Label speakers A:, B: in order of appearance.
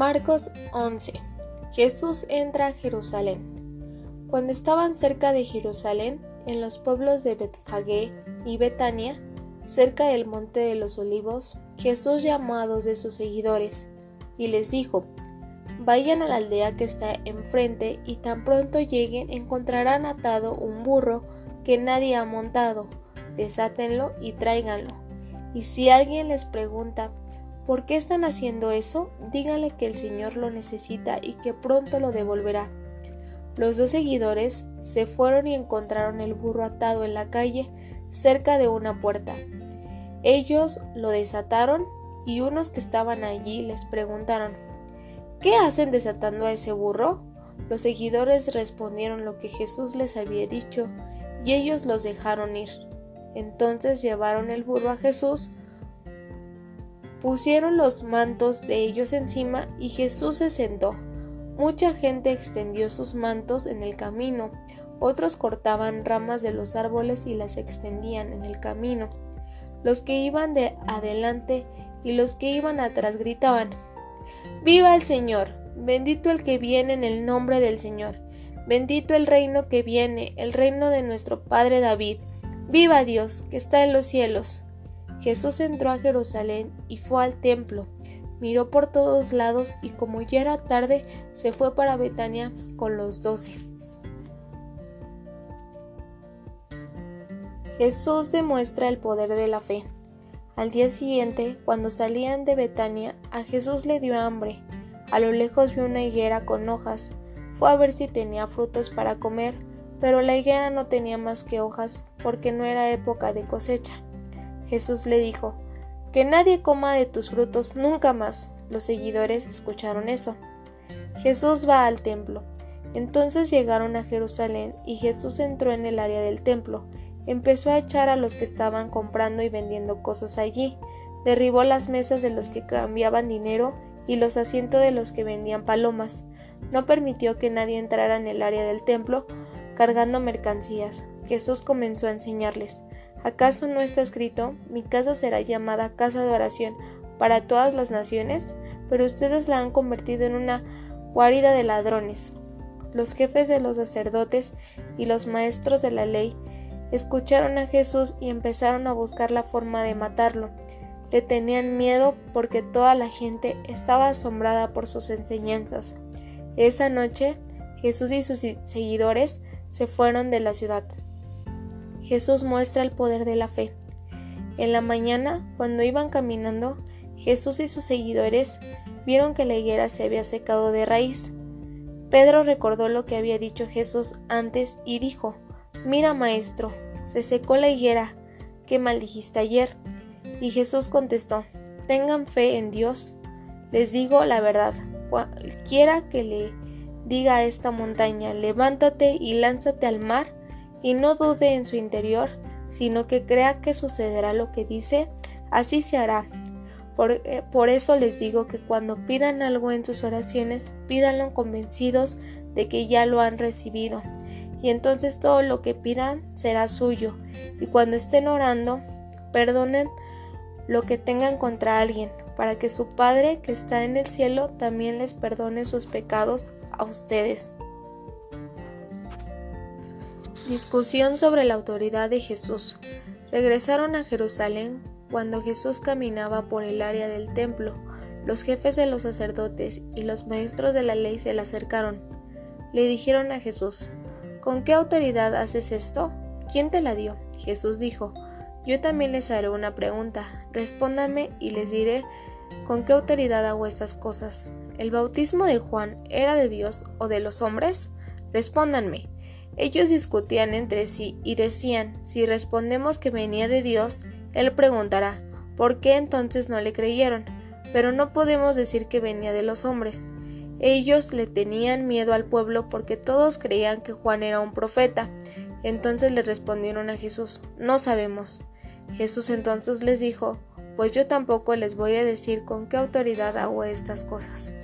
A: Marcos 11. Jesús entra a Jerusalén. Cuando estaban cerca de Jerusalén, en los pueblos de Betfagé y Betania, cerca del monte de los olivos, Jesús llamó a dos de sus seguidores y les dijo, Vayan a la aldea que está enfrente y tan pronto lleguen encontrarán atado un burro que nadie ha montado. Desátenlo y tráiganlo. Y si alguien les pregunta, ¿Por qué están haciendo eso? Díganle que el Señor lo necesita y que pronto lo devolverá. Los dos seguidores se fueron y encontraron el burro atado en la calle cerca de una puerta. Ellos lo desataron y unos que estaban allí les preguntaron ¿Qué hacen desatando a ese burro? Los seguidores respondieron lo que Jesús les había dicho y ellos los dejaron ir. Entonces llevaron el burro a Jesús, Pusieron los mantos de ellos encima y Jesús se sentó. Mucha gente extendió sus mantos en el camino, otros cortaban ramas de los árboles y las extendían en el camino. Los que iban de adelante y los que iban atrás gritaban, ¡Viva el Señor! Bendito el que viene en el nombre del Señor. Bendito el reino que viene, el reino de nuestro Padre David. ¡Viva Dios que está en los cielos! Jesús entró a Jerusalén y fue al templo. Miró por todos lados y como ya era tarde, se fue para Betania con los doce. Jesús demuestra el poder de la fe. Al día siguiente, cuando salían de Betania, a Jesús le dio hambre. A lo lejos vio una higuera con hojas. Fue a ver si tenía frutos para comer, pero la higuera no tenía más que hojas, porque no era época de cosecha. Jesús le dijo, Que nadie coma de tus frutos nunca más. Los seguidores escucharon eso. Jesús va al templo. Entonces llegaron a Jerusalén y Jesús entró en el área del templo. Empezó a echar a los que estaban comprando y vendiendo cosas allí. Derribó las mesas de los que cambiaban dinero y los asientos de los que vendían palomas. No permitió que nadie entrara en el área del templo cargando mercancías. Jesús comenzó a enseñarles. ¿Acaso no está escrito, mi casa será llamada casa de oración para todas las naciones? Pero ustedes la han convertido en una guarida de ladrones. Los jefes de los sacerdotes y los maestros de la ley escucharon a Jesús y empezaron a buscar la forma de matarlo. Le tenían miedo porque toda la gente estaba asombrada por sus enseñanzas. Esa noche Jesús y sus seguidores se fueron de la ciudad. Jesús muestra el poder de la fe. En la mañana, cuando iban caminando, Jesús y sus seguidores vieron que la higuera se había secado de raíz. Pedro recordó lo que había dicho Jesús antes y dijo, Mira, maestro, se secó la higuera que maldijiste ayer. Y Jesús contestó, Tengan fe en Dios. Les digo la verdad, cualquiera que le diga a esta montaña, levántate y lánzate al mar, y no dude en su interior, sino que crea que sucederá lo que dice, así se hará. Por, eh, por, eso les digo que cuando pidan algo en sus oraciones, pídanlo convencidos de que ya lo han recibido, y entonces todo lo que pidan será suyo, y cuando estén orando, perdonen lo que tengan contra alguien, para que su Padre que está en el cielo también les perdone sus pecados a ustedes. Discusión sobre la autoridad de Jesús. Regresaron a Jerusalén cuando Jesús caminaba por el área del templo. Los jefes de los sacerdotes y los maestros de la ley se le acercaron. Le dijeron a Jesús, ¿Con qué autoridad haces esto? ¿Quién te la dio? Jesús dijo, Yo también les haré una pregunta. Respóndanme y les diré con qué autoridad hago estas cosas. ¿El bautismo de Juan era de Dios o de los hombres? Respóndanme. Ellos discutían entre sí y decían, si respondemos que venía de Dios, Él preguntará, ¿por qué entonces no le creyeron? Pero no podemos decir que venía de los hombres. Ellos le tenían miedo al pueblo porque todos creían que Juan era un profeta. Entonces le respondieron a Jesús, no sabemos. Jesús entonces les dijo, pues yo tampoco les voy a decir con qué autoridad hago estas cosas.